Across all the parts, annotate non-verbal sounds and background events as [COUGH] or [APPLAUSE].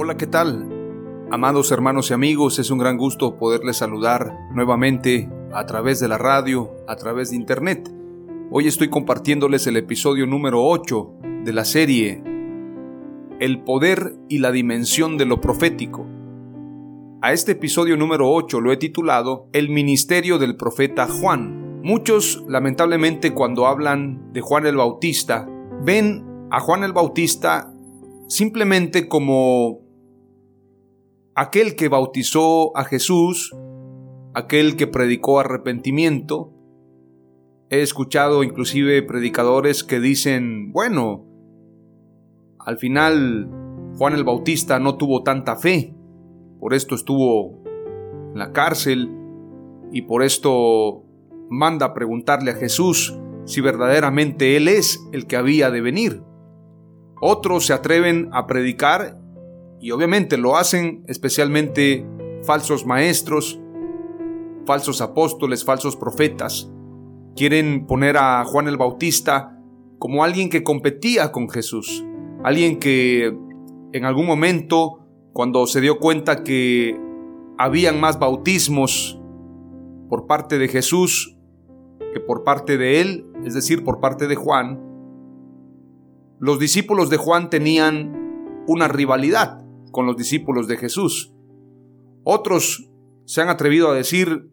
Hola, ¿qué tal? Amados hermanos y amigos, es un gran gusto poderles saludar nuevamente a través de la radio, a través de internet. Hoy estoy compartiéndoles el episodio número 8 de la serie El poder y la dimensión de lo profético. A este episodio número 8 lo he titulado El ministerio del profeta Juan. Muchos, lamentablemente, cuando hablan de Juan el Bautista, ven a Juan el Bautista simplemente como aquel que bautizó a Jesús, aquel que predicó arrepentimiento. He escuchado inclusive predicadores que dicen, bueno, al final Juan el Bautista no tuvo tanta fe, por esto estuvo en la cárcel y por esto manda a preguntarle a Jesús si verdaderamente Él es el que había de venir. Otros se atreven a predicar y obviamente lo hacen especialmente falsos maestros, falsos apóstoles, falsos profetas. Quieren poner a Juan el Bautista como alguien que competía con Jesús, alguien que en algún momento, cuando se dio cuenta que habían más bautismos por parte de Jesús que por parte de él, es decir, por parte de Juan, los discípulos de Juan tenían una rivalidad con los discípulos de Jesús. Otros se han atrevido a decir,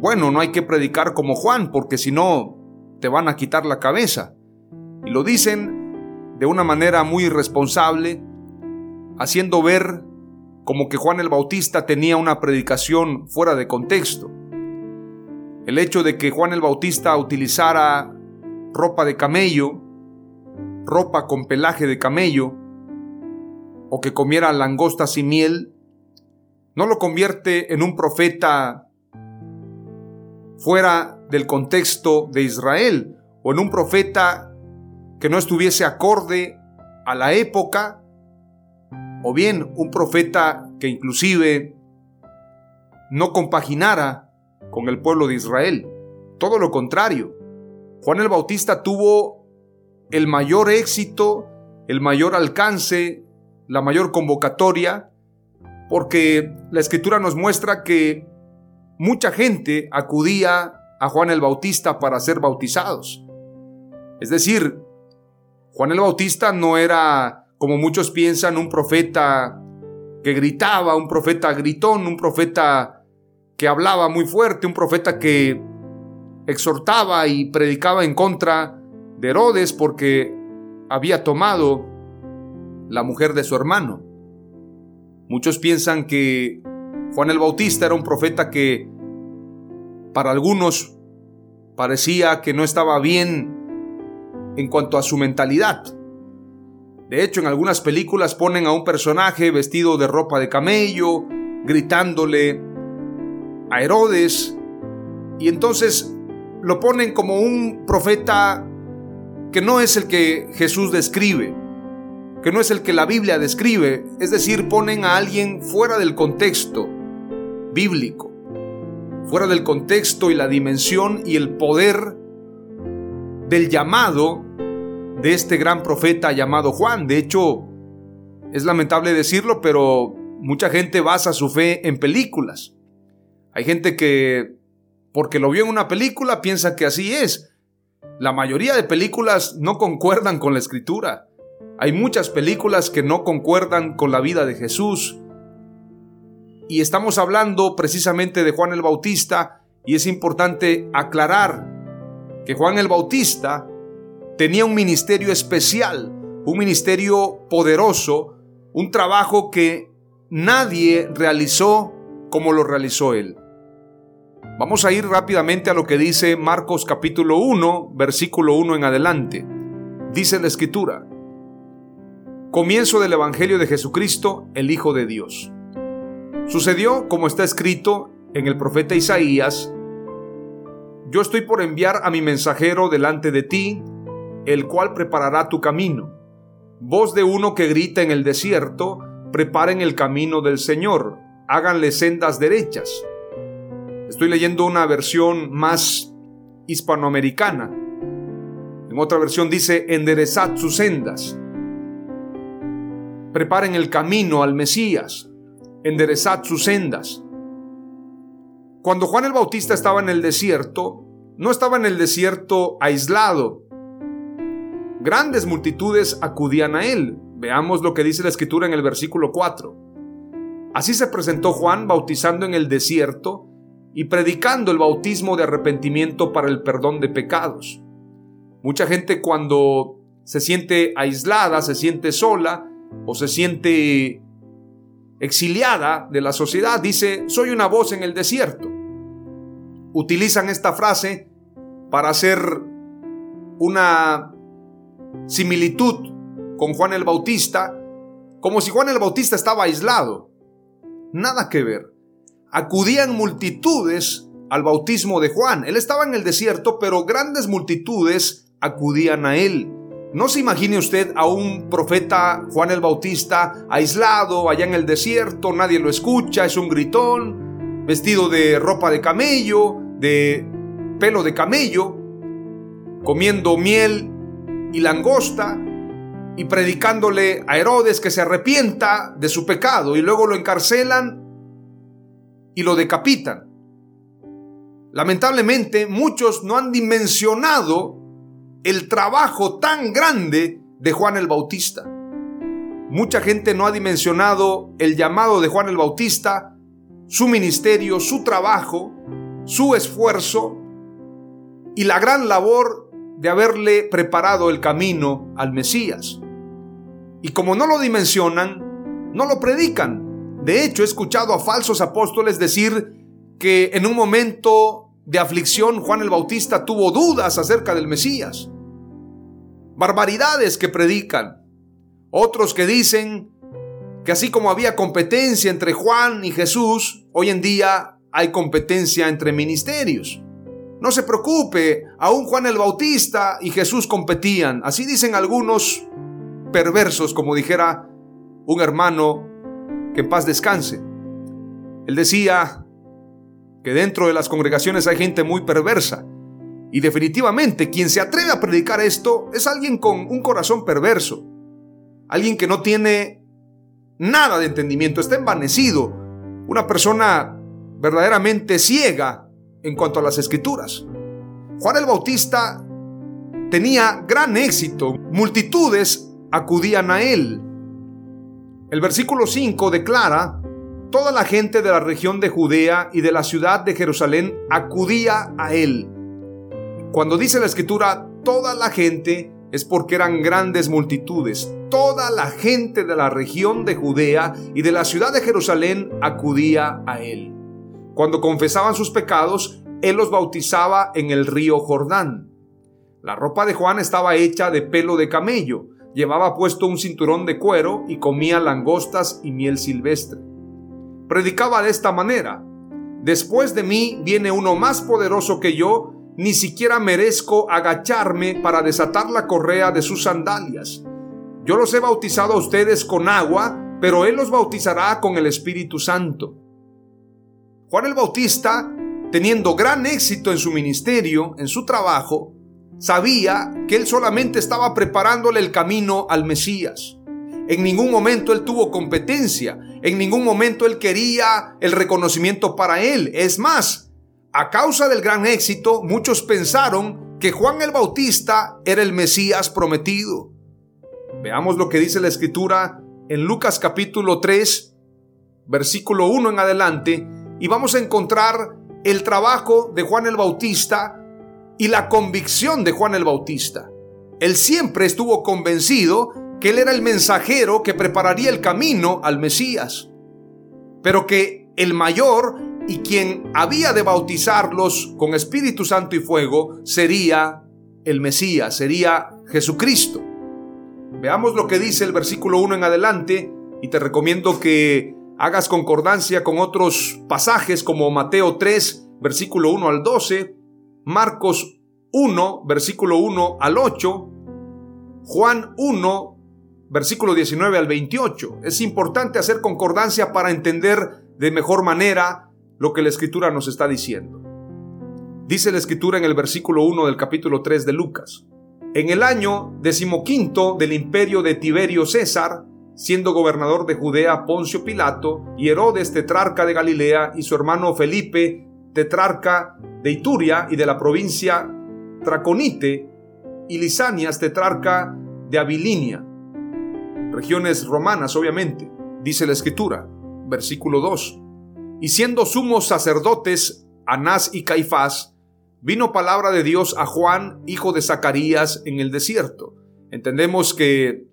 bueno, no hay que predicar como Juan, porque si no, te van a quitar la cabeza. Y lo dicen de una manera muy irresponsable, haciendo ver como que Juan el Bautista tenía una predicación fuera de contexto. El hecho de que Juan el Bautista utilizara ropa de camello, ropa con pelaje de camello, o que comiera langostas y miel, no lo convierte en un profeta fuera del contexto de Israel o en un profeta que no estuviese acorde a la época o bien un profeta que inclusive no compaginara con el pueblo de Israel. Todo lo contrario. Juan el Bautista tuvo el mayor éxito, el mayor alcance, la mayor convocatoria, porque la escritura nos muestra que mucha gente acudía a Juan el Bautista para ser bautizados. Es decir, Juan el Bautista no era, como muchos piensan, un profeta que gritaba, un profeta gritón, un profeta que hablaba muy fuerte, un profeta que exhortaba y predicaba en contra de Herodes porque había tomado la mujer de su hermano. Muchos piensan que Juan el Bautista era un profeta que para algunos parecía que no estaba bien en cuanto a su mentalidad. De hecho, en algunas películas ponen a un personaje vestido de ropa de camello, gritándole a Herodes, y entonces lo ponen como un profeta que no es el que Jesús describe que no es el que la Biblia describe, es decir, ponen a alguien fuera del contexto bíblico, fuera del contexto y la dimensión y el poder del llamado de este gran profeta llamado Juan. De hecho, es lamentable decirlo, pero mucha gente basa su fe en películas. Hay gente que, porque lo vio en una película, piensa que así es. La mayoría de películas no concuerdan con la escritura. Hay muchas películas que no concuerdan con la vida de Jesús. Y estamos hablando precisamente de Juan el Bautista y es importante aclarar que Juan el Bautista tenía un ministerio especial, un ministerio poderoso, un trabajo que nadie realizó como lo realizó él. Vamos a ir rápidamente a lo que dice Marcos capítulo 1, versículo 1 en adelante. Dice la escritura, comienzo del Evangelio de Jesucristo, el Hijo de Dios. Sucedió como está escrito en el profeta Isaías, yo estoy por enviar a mi mensajero delante de ti, el cual preparará tu camino. Voz de uno que grita en el desierto, preparen el camino del Señor, háganle sendas derechas. Estoy leyendo una versión más hispanoamericana. En otra versión dice, enderezad sus sendas. Preparen el camino al Mesías, enderezad sus sendas. Cuando Juan el Bautista estaba en el desierto, no estaba en el desierto aislado. Grandes multitudes acudían a él. Veamos lo que dice la escritura en el versículo 4. Así se presentó Juan bautizando en el desierto y predicando el bautismo de arrepentimiento para el perdón de pecados. Mucha gente cuando se siente aislada, se siente sola o se siente exiliada de la sociedad, dice, soy una voz en el desierto. Utilizan esta frase para hacer una similitud con Juan el Bautista, como si Juan el Bautista estaba aislado. Nada que ver. Acudían multitudes al bautismo de Juan. Él estaba en el desierto, pero grandes multitudes acudían a él. No se imagine usted a un profeta Juan el Bautista aislado allá en el desierto, nadie lo escucha, es un gritón, vestido de ropa de camello, de pelo de camello, comiendo miel y langosta y predicándole a Herodes que se arrepienta de su pecado y luego lo encarcelan y lo decapitan. Lamentablemente muchos no han dimensionado el trabajo tan grande de Juan el Bautista. Mucha gente no ha dimensionado el llamado de Juan el Bautista, su ministerio, su trabajo, su esfuerzo y la gran labor de haberle preparado el camino al Mesías. Y como no lo dimensionan, no lo predican. De hecho, he escuchado a falsos apóstoles decir que en un momento de aflicción Juan el Bautista tuvo dudas acerca del Mesías barbaridades que predican. Otros que dicen que así como había competencia entre Juan y Jesús, hoy en día hay competencia entre ministerios. No se preocupe, aún Juan el Bautista y Jesús competían. Así dicen algunos perversos, como dijera un hermano que en paz descanse. Él decía que dentro de las congregaciones hay gente muy perversa y definitivamente quien se atreve a predicar esto es alguien con un corazón perverso, alguien que no tiene nada de entendimiento, está envanecido, una persona verdaderamente ciega en cuanto a las escrituras. Juan el Bautista tenía gran éxito, multitudes acudían a él. El versículo 5 declara, toda la gente de la región de Judea y de la ciudad de Jerusalén acudía a él cuando dice la escritura toda la gente, es porque eran grandes multitudes. Toda la gente de la región de Judea y de la ciudad de Jerusalén acudía a él. Cuando confesaban sus pecados, él los bautizaba en el río Jordán. La ropa de Juan estaba hecha de pelo de camello, llevaba puesto un cinturón de cuero y comía langostas y miel silvestre. Predicaba de esta manera, Después de mí viene uno más poderoso que yo, ni siquiera merezco agacharme para desatar la correa de sus sandalias. Yo los he bautizado a ustedes con agua, pero Él los bautizará con el Espíritu Santo. Juan el Bautista, teniendo gran éxito en su ministerio, en su trabajo, sabía que Él solamente estaba preparándole el camino al Mesías. En ningún momento Él tuvo competencia. En ningún momento él quería el reconocimiento para él. Es más, a causa del gran éxito, muchos pensaron que Juan el Bautista era el Mesías prometido. Veamos lo que dice la escritura en Lucas capítulo 3, versículo 1 en adelante, y vamos a encontrar el trabajo de Juan el Bautista y la convicción de Juan el Bautista. Él siempre estuvo convencido que él era el mensajero que prepararía el camino al Mesías, pero que el mayor y quien había de bautizarlos con Espíritu Santo y fuego sería el Mesías, sería Jesucristo. Veamos lo que dice el versículo 1 en adelante y te recomiendo que hagas concordancia con otros pasajes como Mateo 3, versículo 1 al 12, Marcos 1, versículo 1 al 8, Juan 1, versículo 19 al 28. Es importante hacer concordancia para entender de mejor manera lo que la escritura nos está diciendo. Dice la escritura en el versículo 1 del capítulo 3 de Lucas. En el año decimoquinto del imperio de Tiberio César, siendo gobernador de Judea Poncio Pilato y Herodes tetrarca de Galilea y su hermano Felipe tetrarca de Ituria y de la provincia Traconite y Lisanias tetrarca de Abilinia, regiones romanas obviamente, dice la escritura, versículo 2. Y siendo sumos sacerdotes Anás y Caifás, vino palabra de Dios a Juan, hijo de Zacarías, en el desierto. Entendemos que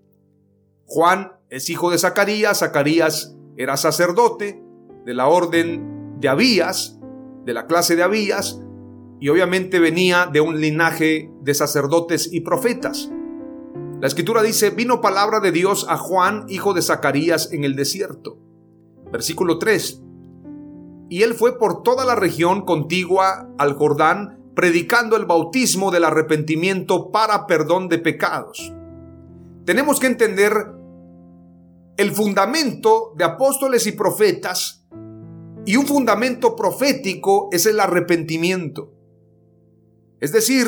Juan es hijo de Zacarías, Zacarías era sacerdote de la orden de Abías, de la clase de Abías, y obviamente venía de un linaje de sacerdotes y profetas. La escritura dice, vino palabra de Dios a Juan, hijo de Zacarías, en el desierto. Versículo 3. Y él fue por toda la región contigua al Jordán, predicando el bautismo del arrepentimiento para perdón de pecados. Tenemos que entender el fundamento de apóstoles y profetas y un fundamento profético es el arrepentimiento. Es decir,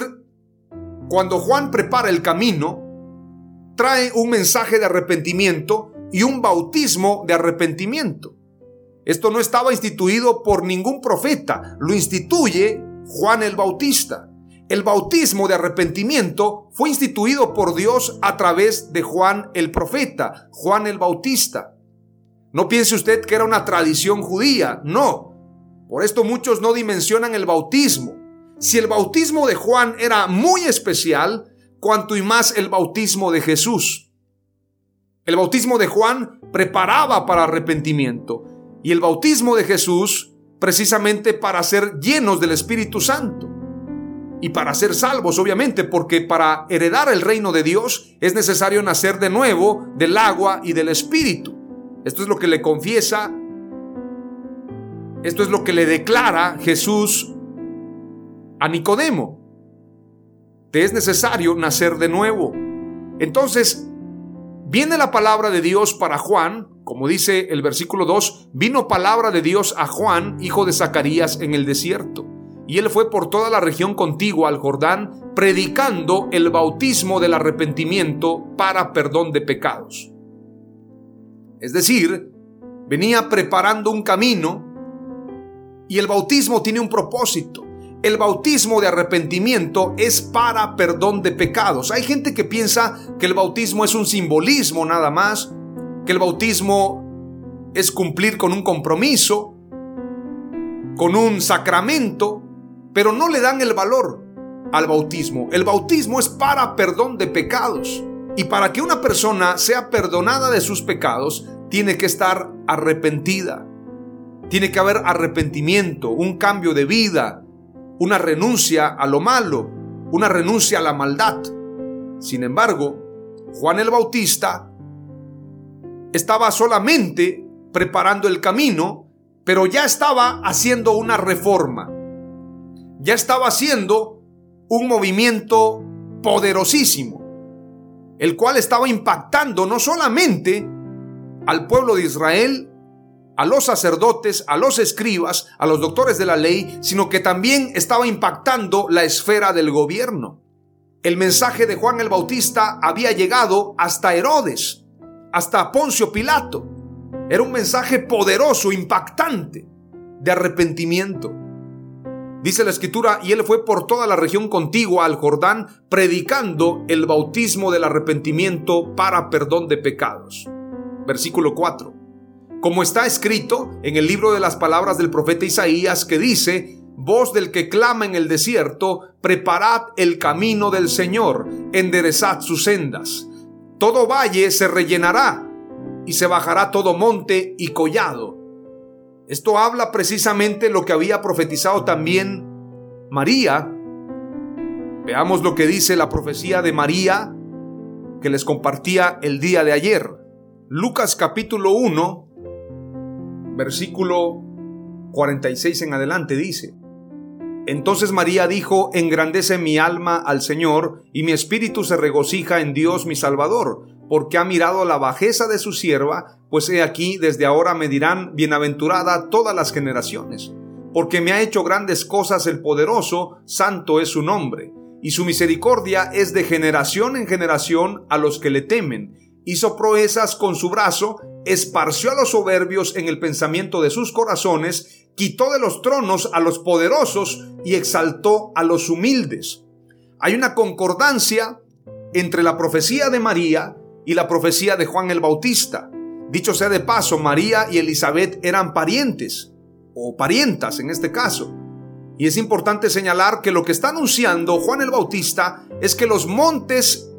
cuando Juan prepara el camino, trae un mensaje de arrepentimiento y un bautismo de arrepentimiento. Esto no estaba instituido por ningún profeta, lo instituye Juan el Bautista. El bautismo de arrepentimiento fue instituido por Dios a través de Juan el profeta, Juan el Bautista. No piense usted que era una tradición judía, no. Por esto muchos no dimensionan el bautismo. Si el bautismo de Juan era muy especial, cuanto y más el bautismo de Jesús. El bautismo de Juan preparaba para arrepentimiento y el bautismo de Jesús precisamente para ser llenos del Espíritu Santo y para ser salvos, obviamente, porque para heredar el reino de Dios es necesario nacer de nuevo del agua y del Espíritu. Esto es lo que le confiesa, esto es lo que le declara Jesús a Nicodemo. Te es necesario nacer de nuevo. Entonces, viene la palabra de Dios para Juan, como dice el versículo 2, vino palabra de Dios a Juan, hijo de Zacarías, en el desierto y él fue por toda la región contigua al Jordán, predicando el bautismo del arrepentimiento para perdón de pecados. Es decir, venía preparando un camino y el bautismo tiene un propósito. El bautismo de arrepentimiento es para perdón de pecados. Hay gente que piensa que el bautismo es un simbolismo nada más, que el bautismo es cumplir con un compromiso, con un sacramento, pero no le dan el valor al bautismo. El bautismo es para perdón de pecados. Y para que una persona sea perdonada de sus pecados, tiene que estar arrepentida. Tiene que haber arrepentimiento, un cambio de vida, una renuncia a lo malo, una renuncia a la maldad. Sin embargo, Juan el Bautista estaba solamente preparando el camino, pero ya estaba haciendo una reforma ya estaba haciendo un movimiento poderosísimo, el cual estaba impactando no solamente al pueblo de Israel, a los sacerdotes, a los escribas, a los doctores de la ley, sino que también estaba impactando la esfera del gobierno. El mensaje de Juan el Bautista había llegado hasta Herodes, hasta Poncio Pilato. Era un mensaje poderoso, impactante, de arrepentimiento. Dice la escritura, y él fue por toda la región contigua al Jordán, predicando el bautismo del arrepentimiento para perdón de pecados. Versículo 4. Como está escrito en el libro de las palabras del profeta Isaías que dice, voz del que clama en el desierto, preparad el camino del Señor, enderezad sus sendas. Todo valle se rellenará y se bajará todo monte y collado. Esto habla precisamente lo que había profetizado también María. Veamos lo que dice la profecía de María que les compartía el día de ayer. Lucas capítulo 1, versículo 46 en adelante dice, entonces María dijo, engrandece mi alma al Señor, y mi espíritu se regocija en Dios mi Salvador, porque ha mirado la bajeza de su sierva, pues he aquí, desde ahora me dirán, bienaventurada todas las generaciones, porque me ha hecho grandes cosas el poderoso, santo es su nombre, y su misericordia es de generación en generación a los que le temen. Hizo proezas con su brazo, esparció a los soberbios en el pensamiento de sus corazones, quitó de los tronos a los poderosos y exaltó a los humildes. Hay una concordancia entre la profecía de María y la profecía de Juan el Bautista. Dicho sea de paso, María y Elizabeth eran parientes, o parientas en este caso. Y es importante señalar que lo que está anunciando Juan el Bautista es que los montes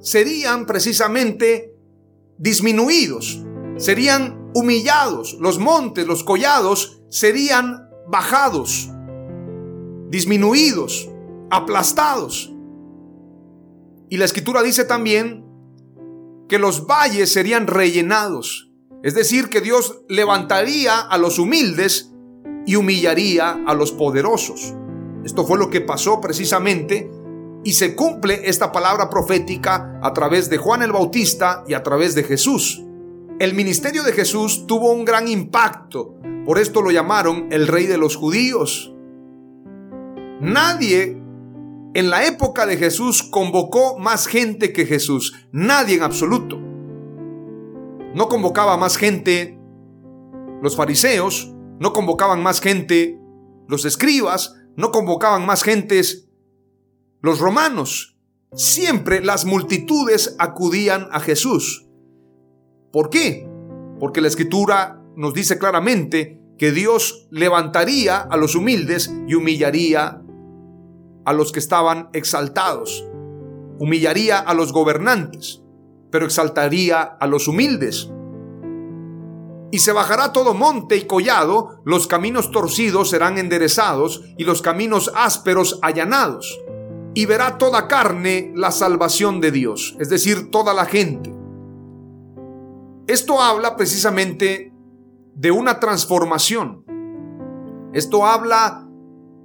serían precisamente disminuidos, serían humillados, los montes, los collados serían bajados, disminuidos, aplastados. Y la escritura dice también que los valles serían rellenados. Es decir, que Dios levantaría a los humildes y humillaría a los poderosos. Esto fue lo que pasó precisamente y se cumple esta palabra profética a través de Juan el Bautista y a través de Jesús. El ministerio de Jesús tuvo un gran impacto por esto lo llamaron el rey de los judíos. Nadie en la época de Jesús convocó más gente que Jesús. Nadie en absoluto. No convocaba más gente los fariseos, no convocaban más gente los escribas, no convocaban más gentes los romanos. Siempre las multitudes acudían a Jesús. ¿Por qué? Porque la escritura nos dice claramente que Dios levantaría a los humildes y humillaría a los que estaban exaltados. Humillaría a los gobernantes, pero exaltaría a los humildes. Y se bajará todo monte y collado, los caminos torcidos serán enderezados y los caminos ásperos allanados. Y verá toda carne la salvación de Dios, es decir, toda la gente. Esto habla precisamente de una transformación. Esto habla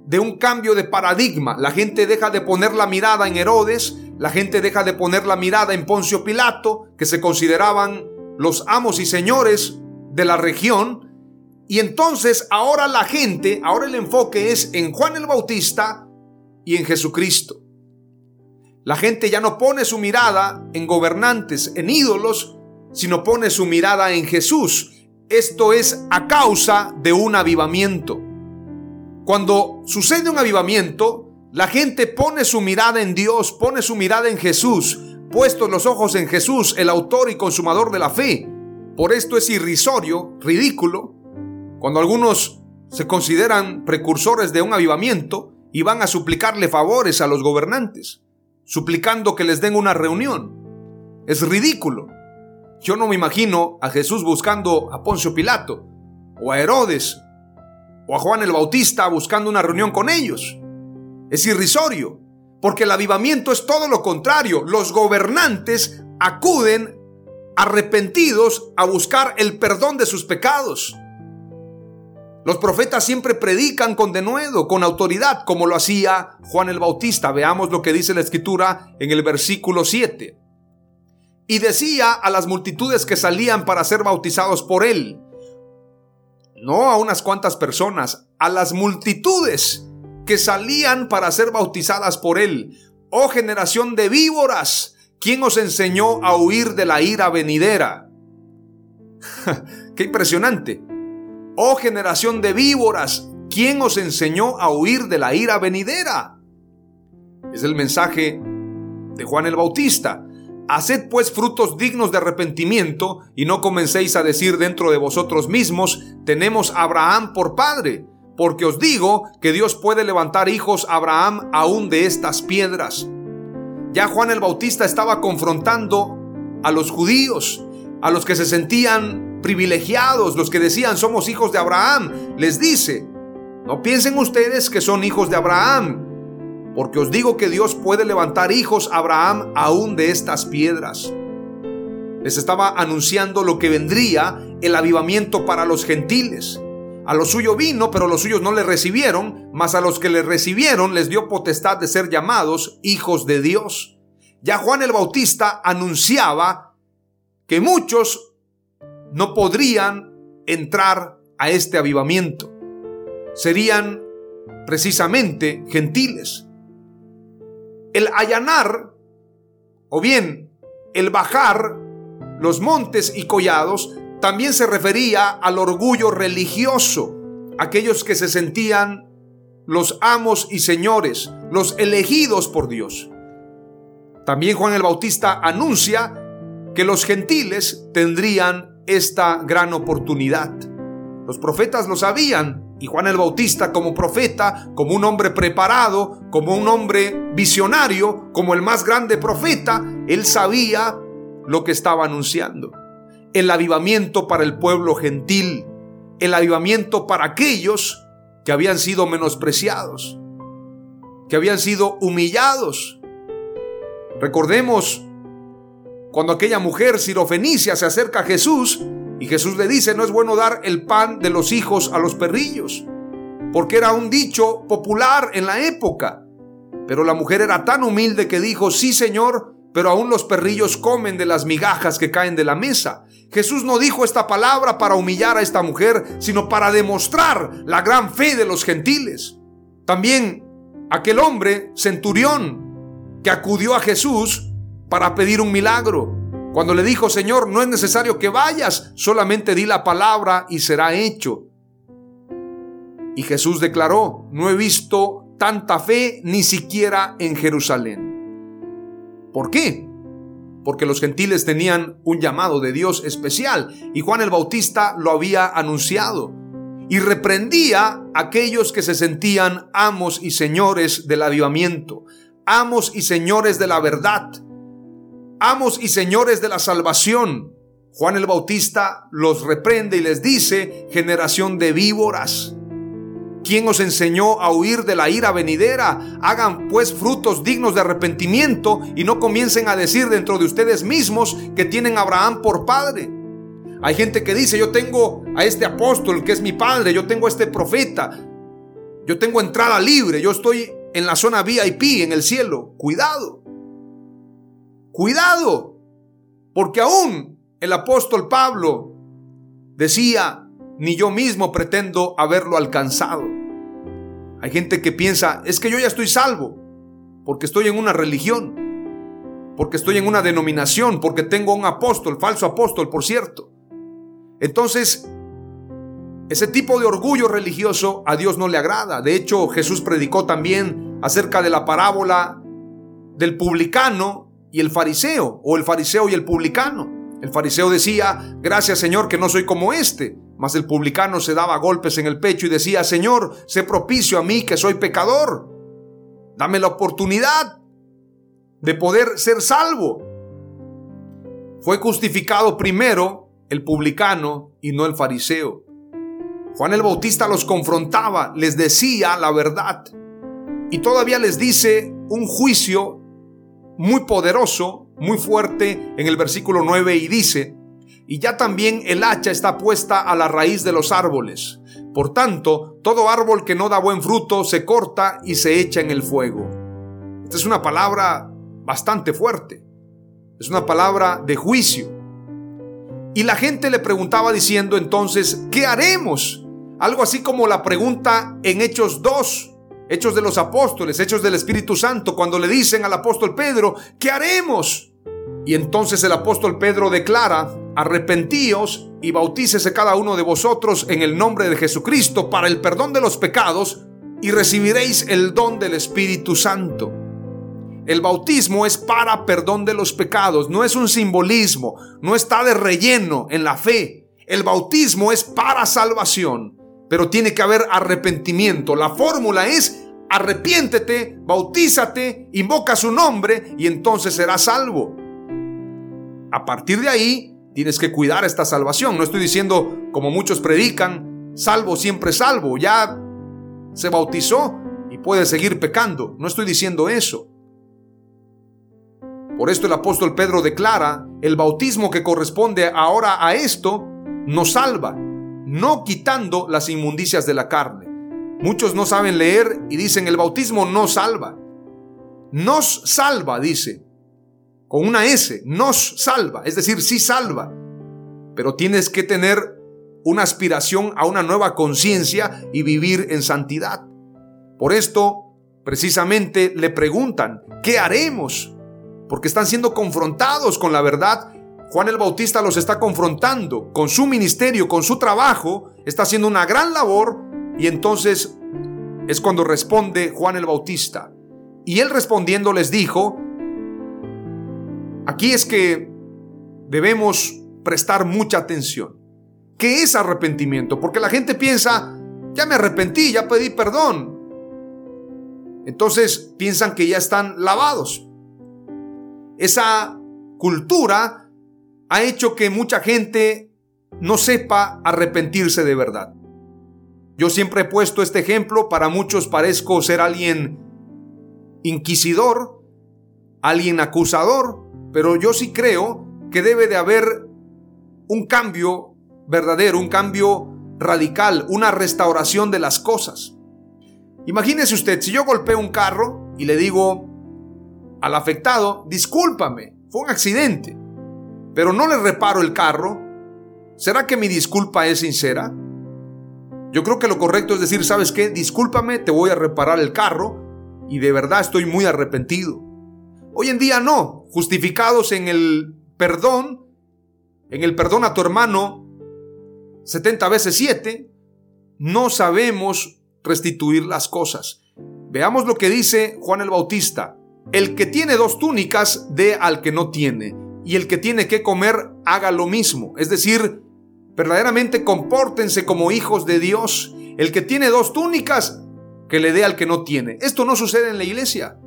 de un cambio de paradigma. La gente deja de poner la mirada en Herodes, la gente deja de poner la mirada en Poncio Pilato, que se consideraban los amos y señores de la región. Y entonces ahora la gente, ahora el enfoque es en Juan el Bautista y en Jesucristo. La gente ya no pone su mirada en gobernantes, en ídolos, sino pone su mirada en Jesús esto es a causa de un avivamiento. Cuando sucede un avivamiento, la gente pone su mirada en Dios, pone su mirada en Jesús, puestos los ojos en Jesús, el autor y consumador de la fe. Por esto es irrisorio, ridículo, cuando algunos se consideran precursores de un avivamiento y van a suplicarle favores a los gobernantes, suplicando que les den una reunión. Es ridículo. Yo no me imagino a Jesús buscando a Poncio Pilato, o a Herodes, o a Juan el Bautista buscando una reunión con ellos. Es irrisorio, porque el avivamiento es todo lo contrario. Los gobernantes acuden arrepentidos a buscar el perdón de sus pecados. Los profetas siempre predican con denuedo, con autoridad, como lo hacía Juan el Bautista. Veamos lo que dice la escritura en el versículo 7 y decía a las multitudes que salían para ser bautizados por él, no a unas cuantas personas, a las multitudes que salían para ser bautizadas por él, oh generación de víboras, ¿quién os enseñó a huir de la ira venidera? [LAUGHS] Qué impresionante. Oh generación de víboras, ¿quién os enseñó a huir de la ira venidera? Es el mensaje de Juan el Bautista. Haced pues frutos dignos de arrepentimiento y no comencéis a decir dentro de vosotros mismos, tenemos a Abraham por padre, porque os digo que Dios puede levantar hijos a Abraham aún de estas piedras. Ya Juan el Bautista estaba confrontando a los judíos, a los que se sentían privilegiados, los que decían somos hijos de Abraham. Les dice, no piensen ustedes que son hijos de Abraham, porque os digo que Dios puede levantar hijos a Abraham aún de estas piedras. Les estaba anunciando lo que vendría, el avivamiento para los gentiles. A lo suyo vino, pero los suyos no le recibieron, mas a los que le recibieron les dio potestad de ser llamados hijos de Dios. Ya Juan el Bautista anunciaba que muchos no podrían entrar a este avivamiento. Serían precisamente gentiles. El allanar, o bien el bajar los montes y collados, también se refería al orgullo religioso, aquellos que se sentían los amos y señores, los elegidos por Dios. También Juan el Bautista anuncia que los gentiles tendrían esta gran oportunidad. Los profetas lo sabían y Juan el Bautista como profeta, como un hombre preparado, como un hombre visionario, como el más grande profeta, él sabía lo que estaba anunciando. El avivamiento para el pueblo gentil, el avivamiento para aquellos que habían sido menospreciados, que habían sido humillados. Recordemos cuando aquella mujer sirofenicia se acerca a Jesús y Jesús le dice, no es bueno dar el pan de los hijos a los perrillos, porque era un dicho popular en la época. Pero la mujer era tan humilde que dijo, sí Señor, pero aún los perrillos comen de las migajas que caen de la mesa. Jesús no dijo esta palabra para humillar a esta mujer, sino para demostrar la gran fe de los gentiles. También aquel hombre, centurión, que acudió a Jesús para pedir un milagro. Cuando le dijo, Señor, no es necesario que vayas, solamente di la palabra y será hecho. Y Jesús declaró, no he visto tanta fe ni siquiera en Jerusalén. ¿Por qué? Porque los gentiles tenían un llamado de Dios especial y Juan el Bautista lo había anunciado y reprendía a aquellos que se sentían amos y señores del avivamiento, amos y señores de la verdad, amos y señores de la salvación. Juan el Bautista los reprende y les dice, generación de víboras. ¿Quién os enseñó a huir de la ira venidera? Hagan pues frutos dignos de arrepentimiento y no comiencen a decir dentro de ustedes mismos que tienen a Abraham por padre. Hay gente que dice, yo tengo a este apóstol que es mi padre, yo tengo a este profeta, yo tengo entrada libre, yo estoy en la zona VIP, en el cielo. Cuidado. Cuidado, porque aún el apóstol Pablo decía, ni yo mismo pretendo haberlo alcanzado. Hay gente que piensa, es que yo ya estoy salvo, porque estoy en una religión, porque estoy en una denominación, porque tengo un apóstol, falso apóstol, por cierto. Entonces, ese tipo de orgullo religioso a Dios no le agrada. De hecho, Jesús predicó también acerca de la parábola del publicano y el fariseo, o el fariseo y el publicano. El fariseo decía, gracias Señor que no soy como este. Mas el publicano se daba golpes en el pecho y decía, Señor, sé propicio a mí que soy pecador. Dame la oportunidad de poder ser salvo. Fue justificado primero el publicano y no el fariseo. Juan el Bautista los confrontaba, les decía la verdad. Y todavía les dice un juicio muy poderoso, muy fuerte en el versículo 9 y dice, y ya también el hacha está puesta a la raíz de los árboles. Por tanto, todo árbol que no da buen fruto se corta y se echa en el fuego. Esta es una palabra bastante fuerte. Es una palabra de juicio. Y la gente le preguntaba diciendo entonces, ¿qué haremos? Algo así como la pregunta en Hechos 2, Hechos de los Apóstoles, Hechos del Espíritu Santo, cuando le dicen al apóstol Pedro, ¿qué haremos? Y entonces el apóstol Pedro declara arrepentíos y bautícese cada uno de vosotros en el nombre de Jesucristo para el perdón de los pecados y recibiréis el don del Espíritu Santo. El bautismo es para perdón de los pecados, no es un simbolismo, no está de relleno en la fe. El bautismo es para salvación, pero tiene que haber arrepentimiento. La fórmula es arrepiéntete, bautízate, invoca su nombre y entonces serás salvo. A partir de ahí, tienes que cuidar esta salvación. No estoy diciendo, como muchos predican, salvo siempre salvo. Ya se bautizó y puede seguir pecando. No estoy diciendo eso. Por esto el apóstol Pedro declara, el bautismo que corresponde ahora a esto nos salva, no quitando las inmundicias de la carne. Muchos no saben leer y dicen el bautismo no salva. Nos salva, dice, con una S, nos salva, es decir, sí salva. Pero tienes que tener una aspiración a una nueva conciencia y vivir en santidad. Por esto, precisamente, le preguntan, ¿qué haremos? Porque están siendo confrontados con la verdad. Juan el Bautista los está confrontando con su ministerio, con su trabajo, está haciendo una gran labor y entonces es cuando responde Juan el Bautista. Y él respondiendo les dijo, Aquí es que debemos prestar mucha atención. ¿Qué es arrepentimiento? Porque la gente piensa, ya me arrepentí, ya pedí perdón. Entonces piensan que ya están lavados. Esa cultura ha hecho que mucha gente no sepa arrepentirse de verdad. Yo siempre he puesto este ejemplo, para muchos parezco ser alguien inquisidor, alguien acusador, pero yo sí creo que debe de haber un cambio verdadero, un cambio radical, una restauración de las cosas. Imagínese usted, si yo golpeo un carro y le digo al afectado, discúlpame, fue un accidente, pero no le reparo el carro, ¿será que mi disculpa es sincera? Yo creo que lo correcto es decir, ¿sabes qué? Discúlpame, te voy a reparar el carro y de verdad estoy muy arrepentido. Hoy en día no, justificados en el perdón, en el perdón a tu hermano 70 veces 7, no sabemos restituir las cosas. Veamos lo que dice Juan el Bautista. El que tiene dos túnicas, dé al que no tiene. Y el que tiene que comer, haga lo mismo. Es decir, verdaderamente compórtense como hijos de Dios. El que tiene dos túnicas, que le dé al que no tiene. Esto no sucede en la iglesia.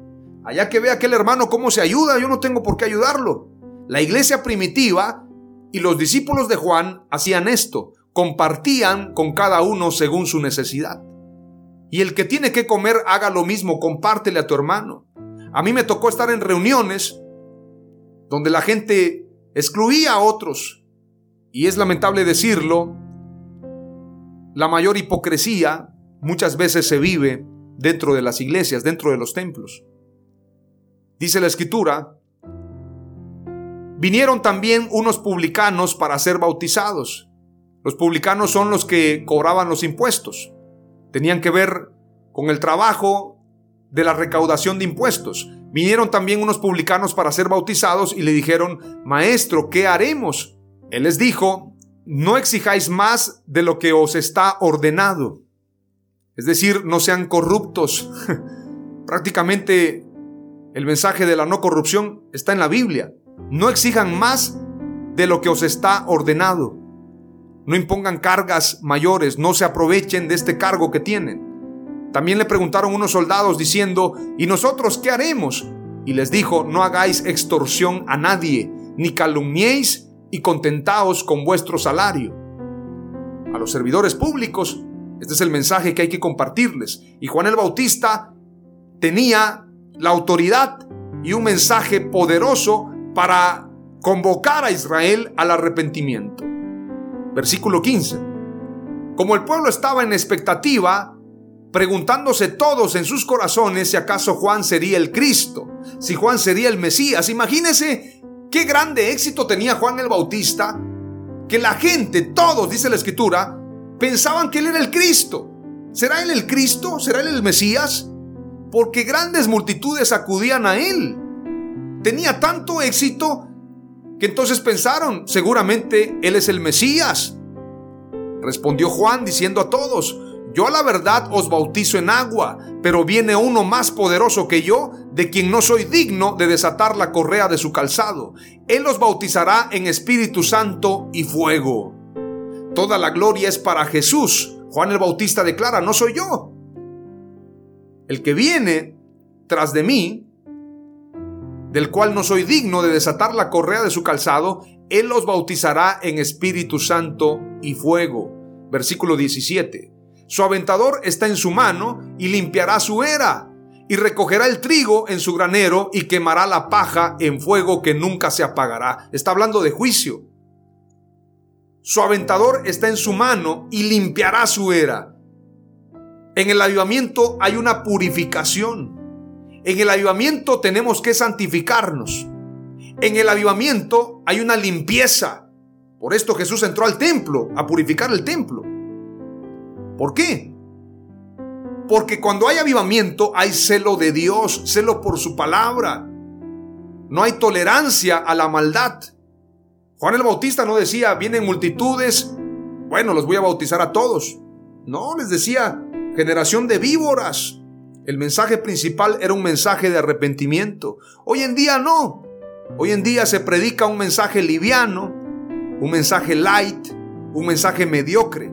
Allá que ve aquel hermano cómo se ayuda, yo no tengo por qué ayudarlo. La iglesia primitiva y los discípulos de Juan hacían esto, compartían con cada uno según su necesidad. Y el que tiene que comer haga lo mismo, compártele a tu hermano. A mí me tocó estar en reuniones donde la gente excluía a otros. Y es lamentable decirlo, la mayor hipocresía muchas veces se vive dentro de las iglesias, dentro de los templos. Dice la escritura, vinieron también unos publicanos para ser bautizados. Los publicanos son los que cobraban los impuestos. Tenían que ver con el trabajo de la recaudación de impuestos. Vinieron también unos publicanos para ser bautizados y le dijeron, Maestro, ¿qué haremos? Él les dijo, no exijáis más de lo que os está ordenado. Es decir, no sean corruptos. [LAUGHS] Prácticamente el mensaje de la no corrupción está en la Biblia. No exijan más de lo que os está ordenado. No impongan cargas mayores, no se aprovechen de este cargo que tienen. También le preguntaron unos soldados diciendo, ¿y nosotros qué haremos? Y les dijo, no hagáis extorsión a nadie, ni calumniéis y contentaos con vuestro salario. A los servidores públicos, este es el mensaje que hay que compartirles. Y Juan el Bautista tenía la autoridad y un mensaje poderoso para convocar a Israel al arrepentimiento. Versículo 15. Como el pueblo estaba en expectativa, preguntándose todos en sus corazones si acaso Juan sería el Cristo, si Juan sería el Mesías. Imagínense qué grande éxito tenía Juan el Bautista, que la gente, todos, dice la escritura, pensaban que él era el Cristo. ¿Será él el Cristo? ¿Será él el Mesías? porque grandes multitudes acudían a él. Tenía tanto éxito que entonces pensaron, seguramente Él es el Mesías. Respondió Juan diciendo a todos, yo a la verdad os bautizo en agua, pero viene uno más poderoso que yo, de quien no soy digno de desatar la correa de su calzado. Él os bautizará en Espíritu Santo y fuego. Toda la gloria es para Jesús. Juan el Bautista declara, no soy yo. El que viene tras de mí, del cual no soy digno de desatar la correa de su calzado, Él os bautizará en Espíritu Santo y fuego. Versículo 17. Su aventador está en su mano y limpiará su era, y recogerá el trigo en su granero y quemará la paja en fuego que nunca se apagará. Está hablando de juicio. Su aventador está en su mano y limpiará su era. En el avivamiento hay una purificación. En el avivamiento tenemos que santificarnos. En el avivamiento hay una limpieza. Por esto Jesús entró al templo a purificar el templo. ¿Por qué? Porque cuando hay avivamiento hay celo de Dios, celo por su palabra. No hay tolerancia a la maldad. Juan el Bautista no decía, vienen multitudes, bueno, los voy a bautizar a todos. No, les decía, generación de víboras. El mensaje principal era un mensaje de arrepentimiento. Hoy en día no. Hoy en día se predica un mensaje liviano, un mensaje light, un mensaje mediocre.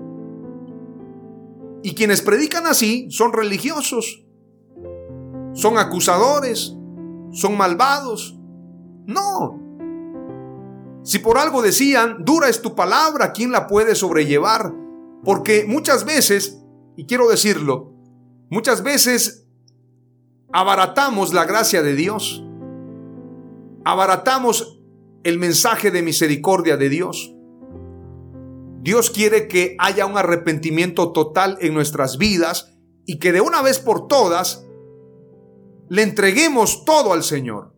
Y quienes predican así son religiosos, son acusadores, son malvados. No. Si por algo decían, dura es tu palabra, ¿quién la puede sobrellevar? Porque muchas veces, y quiero decirlo, muchas veces abaratamos la gracia de Dios, abaratamos el mensaje de misericordia de Dios. Dios quiere que haya un arrepentimiento total en nuestras vidas y que de una vez por todas le entreguemos todo al Señor.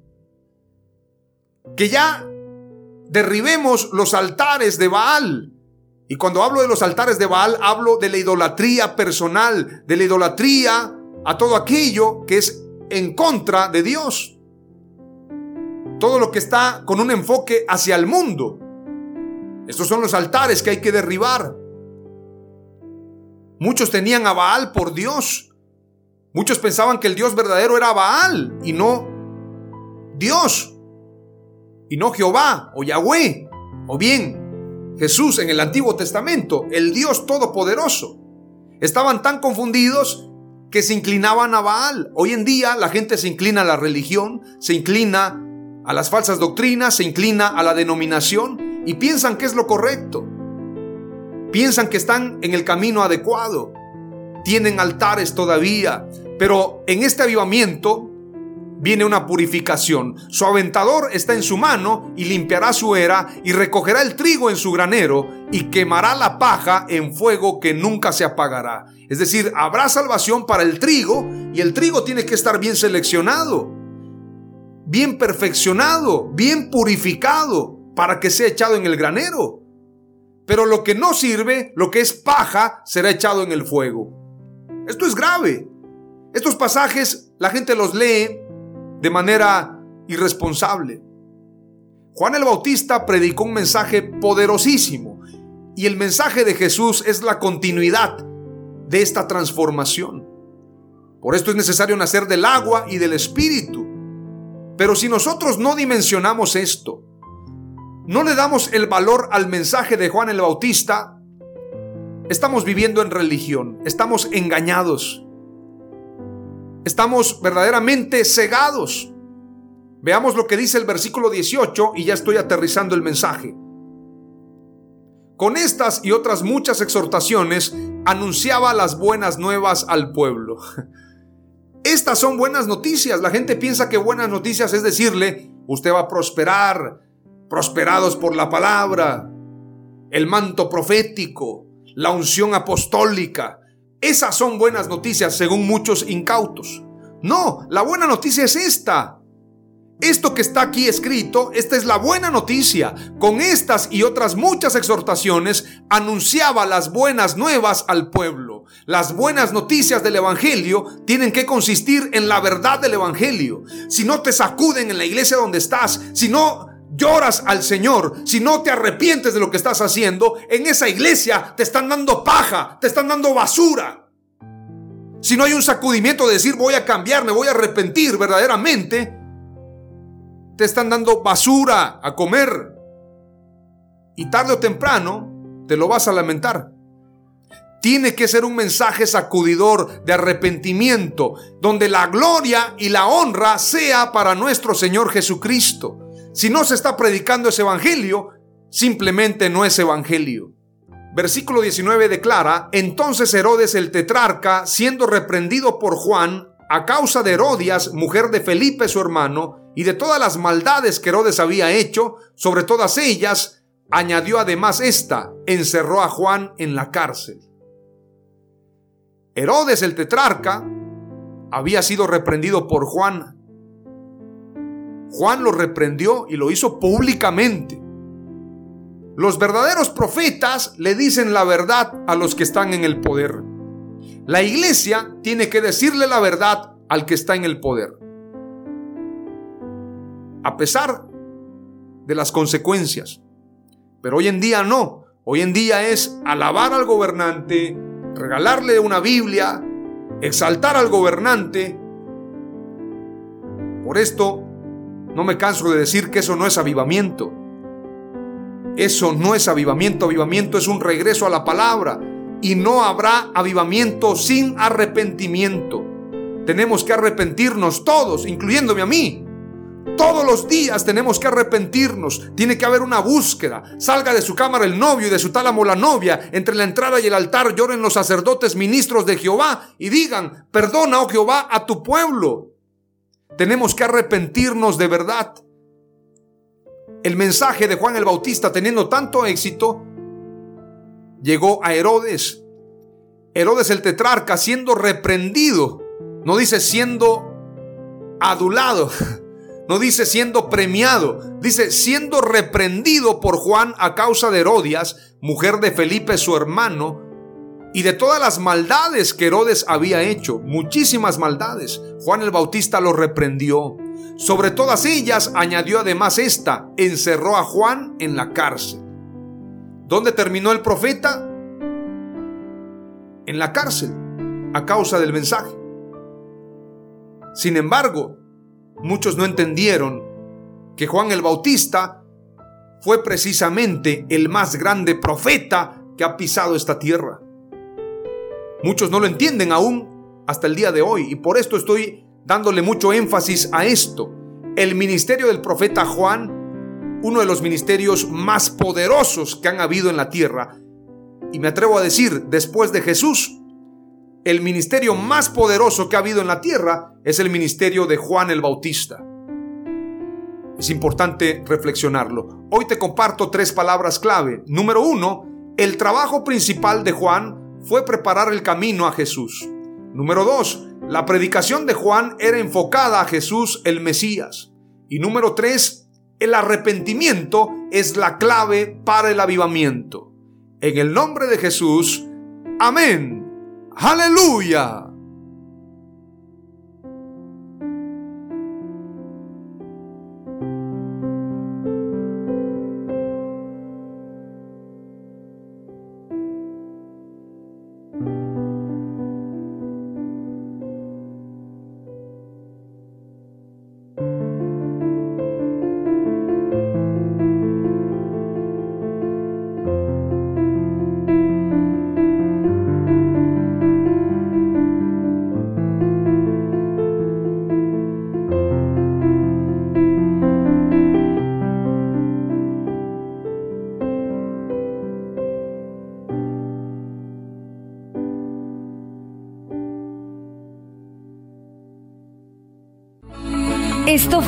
Que ya derribemos los altares de Baal. Y cuando hablo de los altares de Baal, hablo de la idolatría personal, de la idolatría a todo aquello que es en contra de Dios. Todo lo que está con un enfoque hacia el mundo. Estos son los altares que hay que derribar. Muchos tenían a Baal por Dios. Muchos pensaban que el Dios verdadero era Baal y no Dios. Y no Jehová o Yahweh. O bien Jesús en el Antiguo Testamento, el Dios Todopoderoso. Estaban tan confundidos que se inclinaban a Baal. Hoy en día la gente se inclina a la religión, se inclina a las falsas doctrinas, se inclina a la denominación y piensan que es lo correcto. Piensan que están en el camino adecuado. Tienen altares todavía. Pero en este avivamiento viene una purificación. Su aventador está en su mano y limpiará su era y recogerá el trigo en su granero y quemará la paja en fuego que nunca se apagará. Es decir, habrá salvación para el trigo y el trigo tiene que estar bien seleccionado, bien perfeccionado, bien purificado para que sea echado en el granero. Pero lo que no sirve, lo que es paja, será echado en el fuego. Esto es grave. Estos pasajes la gente los lee de manera irresponsable. Juan el Bautista predicó un mensaje poderosísimo y el mensaje de Jesús es la continuidad de esta transformación. Por esto es necesario nacer del agua y del espíritu. Pero si nosotros no dimensionamos esto, no le damos el valor al mensaje de Juan el Bautista, estamos viviendo en religión, estamos engañados, estamos verdaderamente cegados. Veamos lo que dice el versículo 18 y ya estoy aterrizando el mensaje. Con estas y otras muchas exhortaciones anunciaba las buenas nuevas al pueblo. [LAUGHS] Estas son buenas noticias. La gente piensa que buenas noticias es decirle, usted va a prosperar, prosperados por la palabra, el manto profético, la unción apostólica. Esas son buenas noticias según muchos incautos. No, la buena noticia es esta. Esto que está aquí escrito, esta es la buena noticia. Con estas y otras muchas exhortaciones anunciaba las buenas nuevas al pueblo. Las buenas noticias del Evangelio tienen que consistir en la verdad del Evangelio. Si no te sacuden en la iglesia donde estás, si no lloras al Señor, si no te arrepientes de lo que estás haciendo, en esa iglesia te están dando paja, te están dando basura. Si no hay un sacudimiento de decir voy a cambiar, me voy a arrepentir verdaderamente, te están dando basura a comer. Y tarde o temprano te lo vas a lamentar. Tiene que ser un mensaje sacudidor de arrepentimiento, donde la gloria y la honra sea para nuestro Señor Jesucristo. Si no se está predicando ese evangelio, simplemente no es evangelio. Versículo 19 declara, entonces Herodes el tetrarca, siendo reprendido por Juan, a causa de Herodias, mujer de Felipe su hermano, y de todas las maldades que Herodes había hecho, sobre todas ellas, añadió además esta, encerró a Juan en la cárcel. Herodes el tetrarca había sido reprendido por Juan Juan lo reprendió y lo hizo públicamente. Los verdaderos profetas le dicen la verdad a los que están en el poder. La iglesia tiene que decirle la verdad al que está en el poder. A pesar de las consecuencias. Pero hoy en día no. Hoy en día es alabar al gobernante, regalarle una Biblia, exaltar al gobernante. Por esto no me canso de decir que eso no es avivamiento. Eso no es avivamiento. Avivamiento es un regreso a la palabra. Y no habrá avivamiento sin arrepentimiento. Tenemos que arrepentirnos todos, incluyéndome a mí. Todos los días tenemos que arrepentirnos. Tiene que haber una búsqueda. Salga de su cámara el novio y de su tálamo la novia. Entre la entrada y el altar lloren los sacerdotes ministros de Jehová y digan, perdona, oh Jehová, a tu pueblo. Tenemos que arrepentirnos de verdad. El mensaje de Juan el Bautista, teniendo tanto éxito, llegó a Herodes. Herodes el tetrarca siendo reprendido. No dice siendo adulado. [LAUGHS] No dice siendo premiado. Dice siendo reprendido por Juan a causa de Herodias, mujer de Felipe su hermano, y de todas las maldades que Herodes había hecho, muchísimas maldades, Juan el Bautista lo reprendió. Sobre todas ellas añadió además esta, encerró a Juan en la cárcel. ¿Dónde terminó el profeta? En la cárcel, a causa del mensaje. Sin embargo, muchos no entendieron que Juan el Bautista fue precisamente el más grande profeta que ha pisado esta tierra. Muchos no lo entienden aún hasta el día de hoy y por esto estoy dándole mucho énfasis a esto. El ministerio del profeta Juan, uno de los ministerios más poderosos que han habido en la tierra, y me atrevo a decir, después de Jesús, el ministerio más poderoso que ha habido en la tierra es el ministerio de Juan el Bautista. Es importante reflexionarlo. Hoy te comparto tres palabras clave. Número uno, el trabajo principal de Juan fue preparar el camino a Jesús. Número dos, la predicación de Juan era enfocada a Jesús el Mesías. Y número tres, el arrepentimiento es la clave para el avivamiento. En el nombre de Jesús, amén. Aleluya.